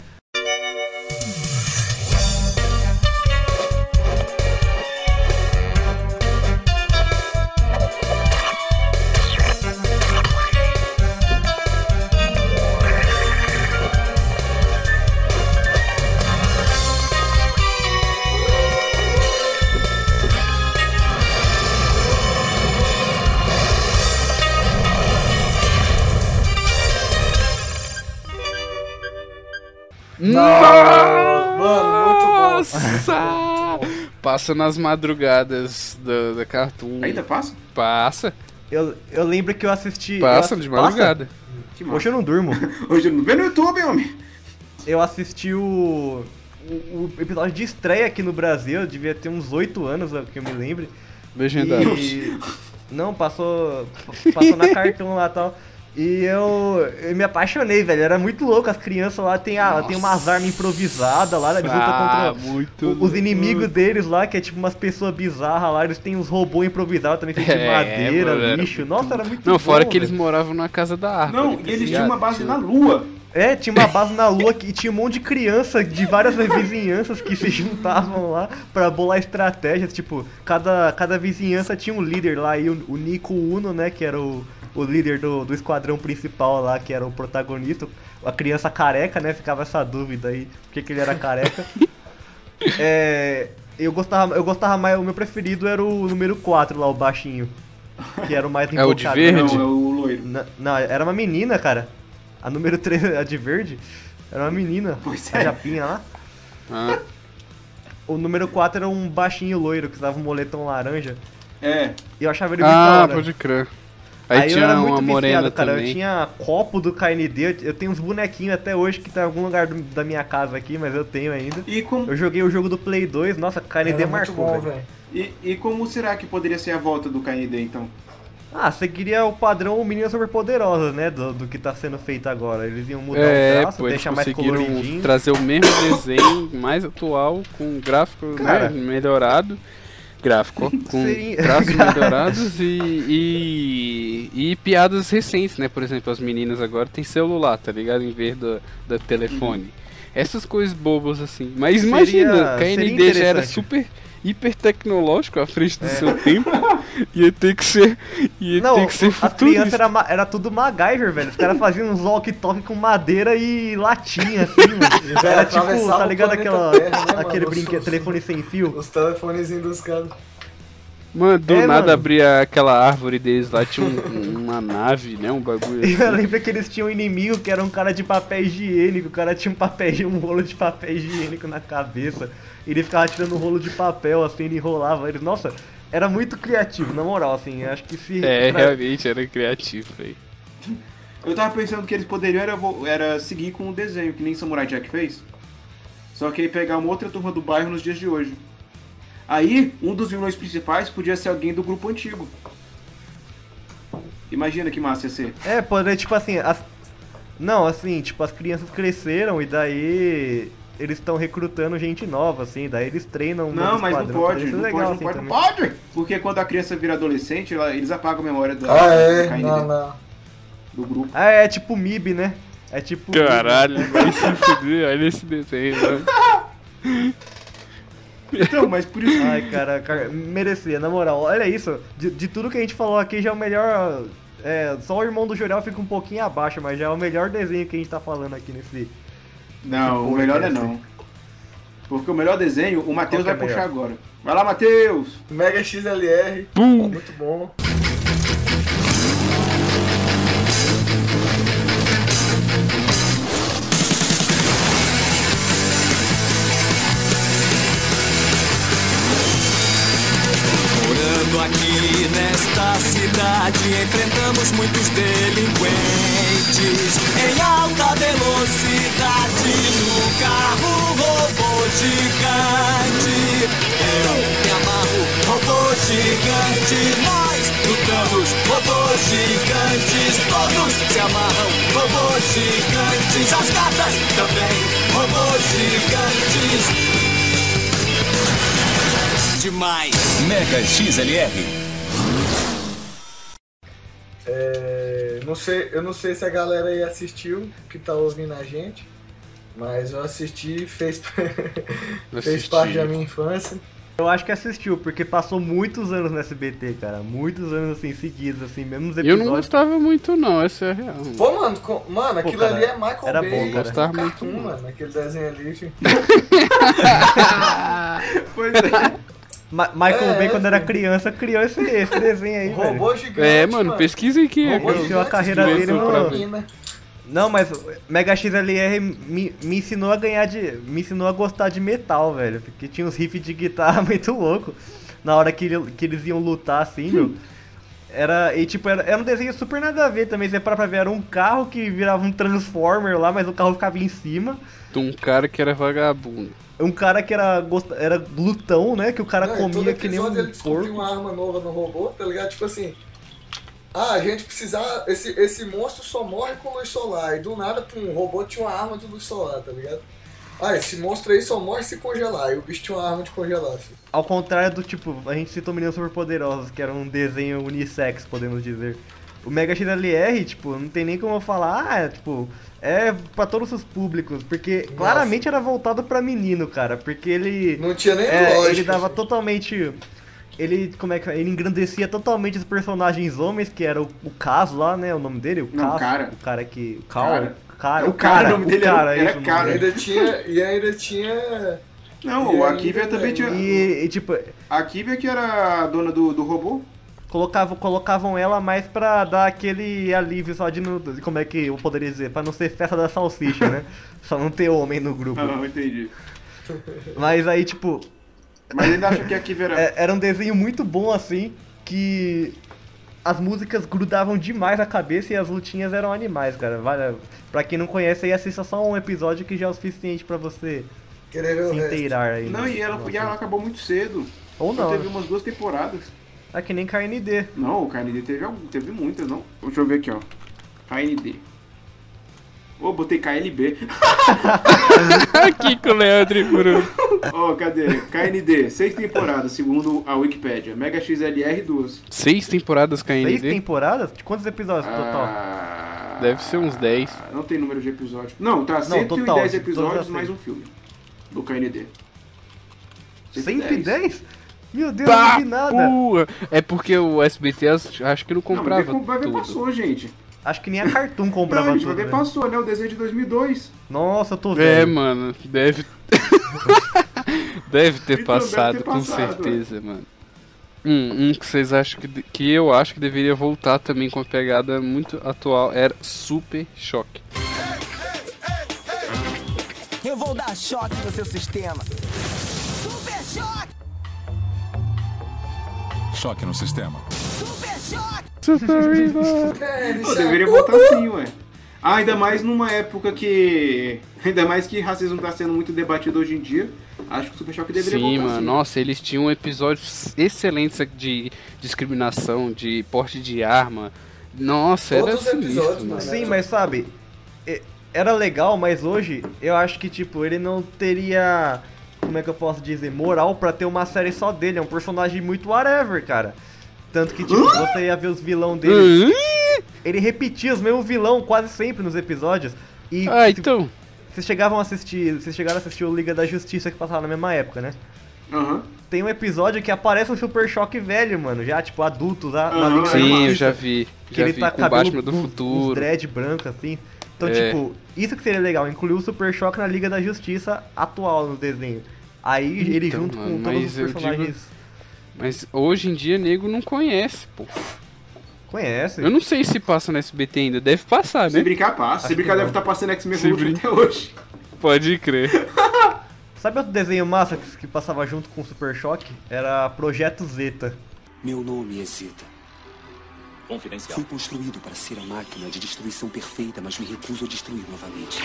Nossa! Passa nas madrugadas da, da Cartoon.
Ainda passa?
Passa,
Eu, eu lembro que eu assisti.
passa
eu
de
assi-
madrugada.
Passa? Hoje eu não durmo.
Hoje eu não vê no YouTube, homem.
Eu assisti o, o, o episódio de estreia aqui no Brasil, eu devia ter uns 8 anos, que eu me lembre.
Legendário.
E. Não, passou. Passou na cartão lá e tal. E eu, eu me apaixonei, velho. Era muito louco. As crianças lá tem, a, tem umas armas improvisadas lá, eles lutam
Ah,
contra
muito
o- os inimigos deles lá, que é tipo umas pessoas bizarras lá. Eles têm uns robôs improvisados também, feitos de
É,
madeira,
mano, era
lixo. Nossa, era muito
Não,
bom,
fora que eles
velho.
moravam na casa da árvore.
Não,
tá
e eles tinham uma base na lua.
É, tinha uma base na lua que- e tinha um monte de criança de várias vizinhanças que se juntavam lá pra bolar estratégias. Tipo, cada, cada vizinhança tinha um líder lá. E o, o Nico Uno, né, que era o, o líder do, do esquadrão principal lá, que era o protagonista. A criança careca, né? Ficava essa dúvida aí, por que que ele era careca. é, eu gostava, eu gostava mais, o meu preferido era o número 4 lá, o baixinho. Que era o mais
É o de verde?
Não, é o loiro.
Na- Não, era uma menina, cara. A número 3, a de verde, era uma menina.
Pois
a
é.
japinha lá.
Ah,
O número 4 era um baixinho loiro que usava um moletom laranja.
É.
E eu achava ele muito da
ah pode crer. Aí,
Aí eu
tinha
era
uma
muito
morena
viciado, cara.
também.
Eu tinha copo do KND, eu- eu tenho uns bonequinhos até hoje que tá em algum lugar do- da minha casa aqui, mas eu tenho ainda.
E como,
Eu joguei o jogo do Play 2, nossa, KND
Era
marcou,
bom,
velho.
e, e como será que poderia ser a volta do KND, então?
Ah, seguiria o padrão Meninas Superpoderosas, né? Do, do que tá sendo feito agora. Eles iam mudar
É,
o traço,
pô,
deixar mais coloridinho.
trazer o mesmo desenho, mais atual, com gráfico
Cara.
né, melhorado. Gráfico, com
Sim.
traços melhorados e, e, e piadas recentes, né? Por exemplo, as meninas agora têm celular, tá ligado? Em vez do, do telefone. Essas coisas bobas assim. Mas
Seria-
imagina,
seria
KND já era super hiper tecnológico à frente do seu tempo. ia ter que ser. Ia
Não,
ter que ser
crianças
futurista.
era, ma- era tudo MacGyver, velho. Os caras faziam uns walkie-talkie com madeira e latinha, assim, mano.
Já
Era tipo, tá ligado aquela,
Terra, né,
aquele brinquedo, telefone sem fio?
Os telefonezinhos dos caras.
Mano, do
É,
nada
mano.
abria aquela árvore deles lá, tinha um- uma nave, né? Um bagulho
E eu
assim.
lembro que eles tinham um inimigo que era um cara de papel higiênico. O cara tinha um papel, um rolo de papel higiênico na cabeça. Ele ficava tirando um rolo de papel, assim, ele enrolava eles. Nossa, era muito criativo, na moral, assim. Acho que se.
É,
tra-
realmente era criativo, velho.
Eu tava pensando que eles poderiam era, era seguir com o desenho, que nem Samurai Jack fez. Só que aí pegar uma outra turma do bairro nos dias de hoje. Aí, um dos vilões principais podia ser alguém do grupo antigo. Imagina que massa ia ser.
É, poderia, tipo assim, as... Não, assim, tipo, as crianças cresceram e daí eles estão recrutando gente nova, assim, daí eles treinam
Não, mas não pode, não
legal,
pode, não
assim,
pode, não pode! Porque quando a criança vira adolescente, ela- eles apagam a memória da,
Ah,
do
é?
KND,
Não, não.
do grupo.
Ah, é tipo MIB, né? É tipo. MIB.
Caralho, vai se fuder, olha esse desenho, né?
Então, mas por isso.
Ai, cara, cara, merecia, na moral. Olha isso, de, de tudo que a gente falou aqui, já é o melhor. É, só o irmão do Jorel fica um pouquinho abaixo, mas já é o melhor desenho que a gente tá falando aqui nesse.
Não, o melhor é não. Porque o melhor desenho, o Matheus
Qual
vai
é
puxar
melhor?
agora. Vai lá, Matheus!
Mega XLR.
Pum.
Muito bom.
Aqui nesta cidade, enfrentamos muitos delinquentes em alta velocidade no carro robô gigante. Eu me amarro, robô gigante. Nós lutamos, robôs gigantes. Todos se amarram, robôs gigantes. As gatas também, robôs gigantes. Demais.
Mega XLR.
É, não sei, eu não sei se a galera aí assistiu, que tá ouvindo a gente, mas eu assisti, fez, fez parte da minha infância.
Eu acho que assistiu, porque passou muitos anos no SBT, cara. Muitos anos assim, seguidos, assim, mesmo os
Eu
episódios.
não gostava muito, não, essa é a real.
Pô, mano, co- mano, aquilo
cara,
ali é Michael
era
Bay.
bom, cara.
Gostava muito,
cartoon,
não.
mano, aquele desenho ali. filho.
Pois é.
Ma- Michael
É,
Bay, quando era
filho.
criança, criou esse, esse desenho aí, velho.
Robô gigante.
É, mano, pesquisa aqui.
Robô
cara.
Iniciou a carreira dele
no-
menina.
Não, mas Mega XLR me, me ensinou a ganhar de. Me ensinou a gostar de metal, velho. Porque tinha uns riffs de guitarra muito louco. Na hora que, ele- que eles iam lutar assim, meu. Era. E tipo, era, era um desenho super nada a ver também. Você para pra ver, era um carro que virava um Transformer lá, mas o carro ficava em cima.
De um cara que era vagabundo.
Um cara que era, era glutão, né? Que o cara
Não,
comia que nem um
ele
porco.
uma arma nova no robô, tá ligado? Tipo assim. Ah, a gente precisar. Esse, esse monstro só morre com luz solar. E do nada, pum, o robô tinha uma arma de luz solar, tá ligado? Ah, esse monstro aí só morre se congelar. E o bicho tinha uma arma de congelar, filho.
Ao contrário do tipo, a gente citou Meninos Superpoderosos, que era um desenho unissex, podemos dizer. O Mega XLR, tipo, não tem nem como eu falar, ah, é, tipo, é pra todos os públicos, porque claramente era voltado pra menino, cara, porque ele.
Não tinha nem
é,
lógica.
Ele dava totalmente. Ele, como é que ele engrandecia totalmente os personagens homens, que era o, o Caso lá, né? O nome dele? O
Não,
Caso,
cara.
O cara que. Cal,
Cara.
cara,
É
o cara,
o nome dele era-
cara,
era
isso, o nome
cara.
Ainda tinha. E ainda tinha.
Não,
E
o Akivia também tinha.
E, e, tipo,
A Akivia que era a dona do, do robô.
Colocavam, colocavam ela mais pra dar aquele alívio só de não. Como é que eu poderia dizer? Pra não ser festa da salsicha, né? Só não ter homem no grupo.
Ah, não, entendi.
Mas aí, tipo,
Mas ainda acho que a Akivia era.
é- era um desenho muito bom assim, que as músicas grudavam demais na cabeça e as lutinhas eram animais, cara. Vale, pra quem não conhece aí, assista só um episódio que já é o suficiente pra você
Querer ver o
se
resto.
inteirar aí.
Não,
no-
e ela, e ela acabou muito cedo.
Ou
Só
não.
teve umas duas temporadas.
É que nem KND.
Não, o KND teve, algum- teve muitas, não? Deixa eu ver aqui, ó. KND. Ô, botei KLB.
Aqui com o Leandro e Bruno.
Ó, cadê? KND, seis temporadas, segundo a Wikipédia. Mega XLR, duas.
Seis temporadas
Seis
KND?
temporadas? De quantos episódios no total?
Ah,
Deve ser uns 10.
Não tem número de episódios. Não, tá,
Não,
110
total,
episódios mais
seis.
um filme. Do KND.
110? Meu Deus,
Pá,
não vi nada.
porra. É porque o SBT acho que não
Não,
comprava
ver, vai ver
tudo.
passou, gente.
Acho que nem a Cartoon comprava
Não, gente,
tudo. né?
passou, né? O desenho de 2002.
Nossa, eu tô
É,
vendo.
mano, deve. deve ter
Então, deve
passado,
ter
com
passado,
certeza, mano. Um, um que vocês acham que, que eu acho que deveria voltar também com a pegada muito atual era Super Choque.
Eu vou dar choque no seu sistema. Choque
no sistema.
Super choque!
Super Evil.
Pô, deveria voltar sim, ué. Ah, ainda mais numa época que. Ainda mais que racismo tá sendo muito debatido hoje em dia. Acho que o Super Choque deveria
Sim,
voltar
mano,
sim.
nossa, eles tinham episódios excelentes de discriminação, de porte de arma. Nossa, era
Todos os
sinistro,
episódios,
mano.
Sim, mas sabe, era legal, mas hoje eu acho que, tipo, ele não teria, como é que eu posso dizer, moral pra ter uma série só dele. É um personagem muito whatever, cara. Tanto que, tipo, você ia ver os vilão dele. Ele repetia os mesmos vilão quase sempre nos episódios. E
Ah,
se-
então.
vocês chegavam a assistir. Vocês chegaram a assistir o Liga da Justiça que passava na mesma época, né?
Aham.
Tem um episódio que aparece o Super Choque velho, mano. Já, tipo, adulto, lá na da
Sim, eu já vi.
Que
Já
ele
vi
tá
com
cabelo
Batman do futuro.
dread branco, assim. Então,
É.
tipo, isso que seria legal, incluir o Super Choque na Liga da Justiça atual no desenho. Aí ele
Então,
junto
mano,
com todos os
mas eu digo-
personagens.
Mas hoje em dia, nego não conhece, pô.
Conhece?
Eu não sei se passa no SBT ainda. Deve passar,
Se
né?
brincar, passa. Se
Acho
brincar,
que
deve estar passando X-Men
Se brinca-
até hoje.
Pode crer.
Sabe outro desenho massa que, que passava junto com o Super Choque? Era Projeto Zeta.
Meu nome é Zeta.
Confidencial.
Fui construído para ser a máquina de destruição perfeita, mas me recuso a destruir novamente.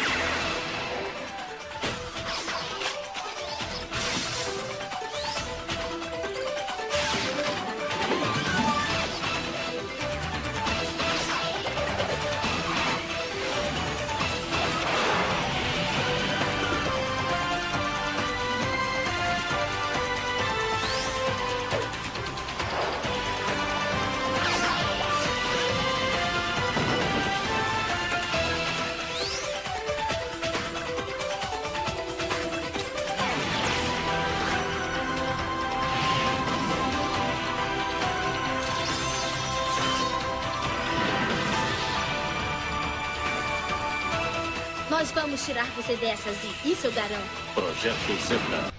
Projeto Zeta.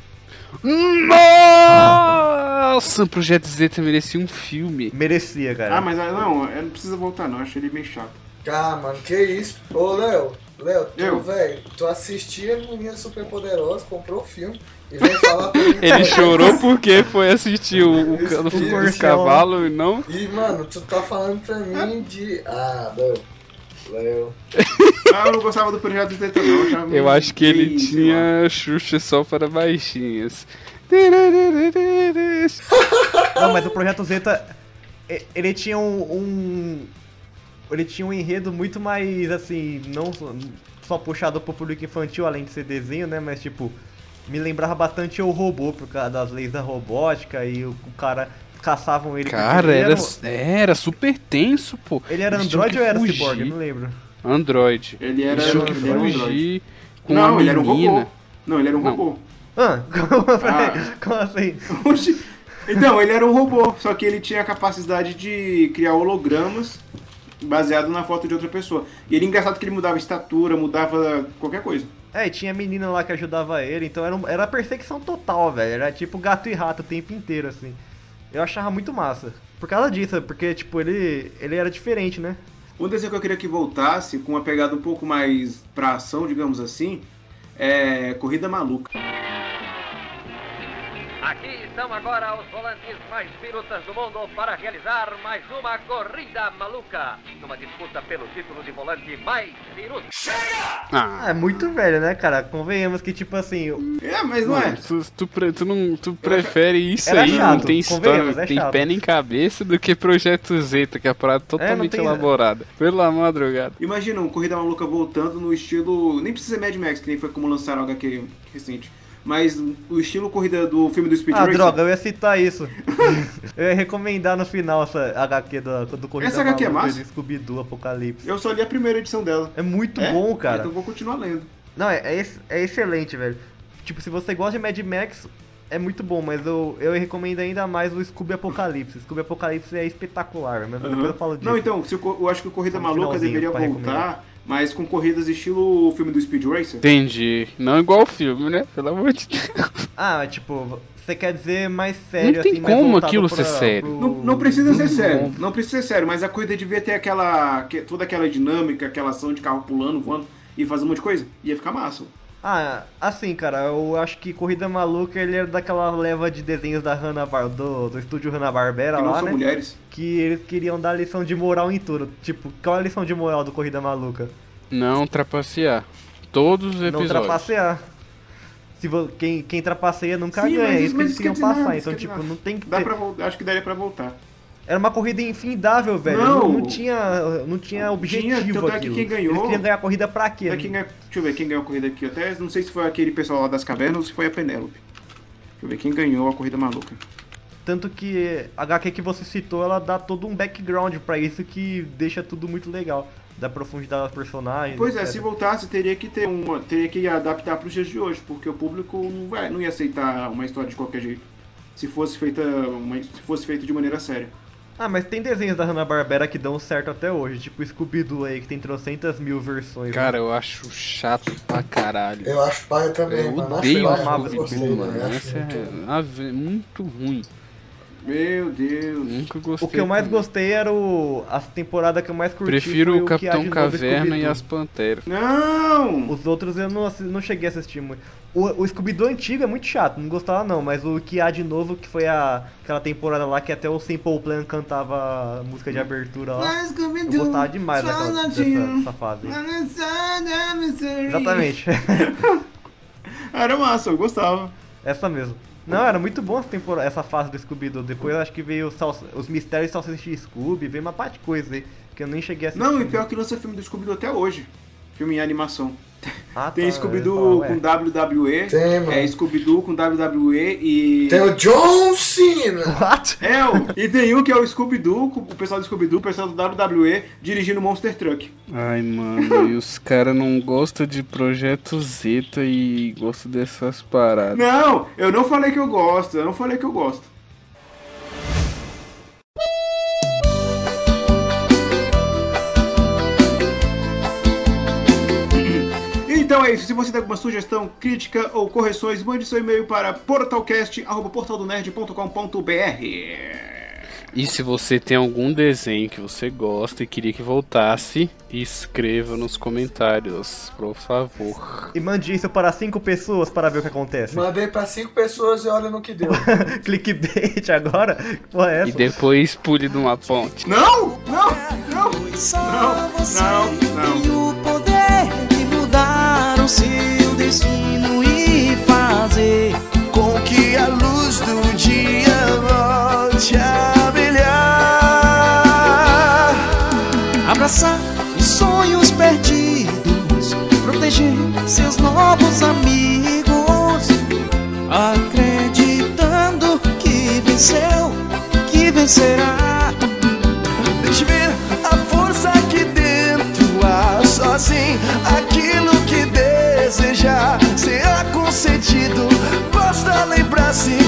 Nossa, o Projeto Zeta merecia um filme.
Merecia, cara.
Ah, mas ah, não, é, não precisa voltar não, acho ele meio chato.
Ah, mano, que isso? Ô, Léo, Léo, tu,
Eu?
velho, tu assistia Meninas Super Poderosas, comprou o filme e vem falar pra mim.
Ele chorou porque foi assistir o, o, o filme dos cavalos e não.
E, mano, tu tá falando pra mim de. Ah, Léo. Léo.
Ah, eu não gostava do projeto Zeta não. achava
Eu
meio
acho que ele
lá.
tinha Xuxa só para baixinhas.
Não, mas o Projeto Zeta, ele tinha um, um- Ele tinha um enredo muito mais, assim, não só- só puxado pro público infantil, além de ser desenho, né? Mas, tipo, me lembrava bastante o robô, por causa das leis da robótica e o, o cara caçavam ele.
Cara,
ele
era,
um-
era super tenso, pô.
Ele era Android ou era
fugir.
Cyborg? Não lembro.
Android.
Ele era,
tinham que
ele era um android.
fugir com
Não,
uma
ele era um robô. Não, ele era um
Não.
robô.
Ah, como,
Ah.
como assim?
Oxi. Então, ele era um robô, só que ele tinha a capacidade de criar hologramas baseado na foto de outra pessoa. E ele engraçado que ele mudava estatura, mudava qualquer coisa.
É, e tinha menina lá que ajudava ele, então era, um- era perseguição total, velho. Era tipo gato e rato o tempo inteiro, assim. Eu achava muito massa. Por causa disso, porque, tipo, ele, ele era diferente, né?
Um desenho que eu queria que voltasse, com uma pegada um pouco mais pra ação, digamos assim, é Corrida Maluca.
Aqui estão agora os volantes mais pirutas do mundo para realizar mais uma corrida maluca. Numa disputa pelo título de volante mais piruta.
Ah, é muito velho, né, cara? Convenhamos que, tipo assim.
É, mas não é.
Tu, tu, pre- tu não, tu prefere isso
Era
aí, não
chato,
tem história, não
é
tem
chato.
pé nem cabeça do que Projeto Zeta, que é a parada totalmente
tem-
elaborada. Pela madrugada.
Imagina um Corrida Maluca voltando no estilo. Nem precisa ser Mad Max, que nem foi como lançaram o HQ recente. Mas o estilo corrida do filme do Speed
Ah,
Racer.
droga, eu ia citar isso. eu ia recomendar no final essa HQ do, do Corrida
Essa HQ é massa?
Scooby-Doo Apocalipse.
Eu só li a primeira edição dela.
É muito
É?
bom, cara.
Então eu vou continuar lendo.
Não, é, é, é excelente, velho. Tipo, se você gosta de Mad Max, é muito bom, mas eu, eu recomendo ainda mais o Scooby Apocalipse. Scooby Apocalipse é espetacular, mas depois eu falo disso.
Não, então, se co- eu acho que o Corrida Maluca deveria voltar. Mas com corridas estilo o filme do Speed Racer.
Entendi. Não igual o filme, né? Pelo amor de Deus.
Ah, tipo, você quer dizer mais sério,
Não tem
assim,
como aquilo
pra-
ser sério.
pro-
Não, não precisa ser
Não
sério, não precisa ser sério, mas a corrida devia ter aquela. que- toda aquela dinâmica, aquela ação de carro pulando, voando e fazer um monte de coisa. Ia ficar massa.
Ah, assim, cara, eu acho que Corrida Maluca ele era daquela leva de desenhos da Hanna Bar do, do estúdio Hanna-Barbera
Que não
lá,
são
né?
mulheres.
Que eles queriam dar lição de moral em tudo. Tipo, qual é a lição de moral do Corrida Maluca?
Não trapacear. Todos os
Não
episódios.
trapacear. Se vo- quem, quem trapaceia nunca
Sim,
ganha,
mas
é
isso-
isso que
mas
eles queriam
quer dizer
passar.
nada,
então, tipo,
dizer
não tem que
Dá
ter...
pra, acho que daria pra voltar.
Era uma corrida infindável, velho.
Não.
Não, não tinha, não tinha objetivo
tanto é que quem ganhou-
Eles queriam ganhar a corrida pra quê?
É quem ganha- deixa eu ver quem ganhou a corrida aqui. Até não sei se foi aquele pessoal lá das cavernas ou se foi a Penélope. Deixa eu ver quem ganhou a corrida maluca.
Tanto que a HQ que você citou, ela dá todo um background pra isso que deixa tudo muito legal. Da profundidade dos personagens.
Pois é,
etc.
se voltasse, teria que ter uma. Teria que adaptar para os dias de hoje, porque o público não, vai, não ia aceitar uma história de qualquer jeito. Se fosse feita. Uma, se fosse feito de maneira séria.
Ah, mas tem desenhos da Hanna-Barbera que dão certo até hoje, tipo o Scooby-Doo aí, que tem trocentas mil versões.
Cara, eu acho chato pra caralho.
Eu acho paia também,
Eu
mano.
odeio o
eu
Scooby-Doo, mano. Essa
muito-
é muito ruim.
Meu Deus.
Nunca gostei.
O que eu mais
também.
gostei era o. A temporada que eu mais curti.
Prefiro o Capitão Caverna e as Panteras.
Não!
Os outros eu não, não cheguei a assistir muito. O, o Scooby-Doo antigo é muito chato, não gostava não, mas o que há de novo, que foi a, aquela temporada lá que até o Simple Plan cantava música de abertura lá. Eu gostava demais daquela, dessa, dessa fase. Exatamente.
Era massa, eu gostava.
Essa mesmo. Não, era muito bom essa, temporada, essa fase do Scooby-Doo. Depois acho que veio o Sal- os mistérios de Salsicha e Scooby, veio uma parte de coisa aí, que eu nem cheguei a assistir.
Não, e pior que lança filme do Scooby-Doo até hoje. Filme em animação.
Ah,
Tem
tá,
Scooby-Doo com WWE.
Tem, mano.
É Scooby-Doo com WWE e.
Tem o John Cena!
What?
É, o- e tem um que é o Scooby-Doo, com o pessoal do Scooby-Doo, o pessoal do WWE, dirigindo Monster Truck.
Ai, mano, e os caras não gostam de Projeto Zeta e gostam dessas paradas.
Não, eu não falei que eu gosto, eu não falei que eu gosto. É isso. Se você tem alguma sugestão, crítica ou correções, mande seu e-mail para portalcast.portaldonerd.com.br.
E se você tem algum desenho que você gosta e queria que voltasse, escreva nos comentários, por favor.
E mande isso para cinco pessoas para ver o que acontece.
Mandei pra cinco pessoas e olha no que deu.
Clickbait agora? Que porra é
E
essa?
depois pule de uma ponte.
Não, não, não, não, não, não.
tem o poder de seu destino e fazer
Com que a luz do dia volte a brilhar.
abraçar os sonhos perdidos, proteger seus novos amigos, acreditando que venceu, que vencerá. desejar será concedido. Basta lembrar-se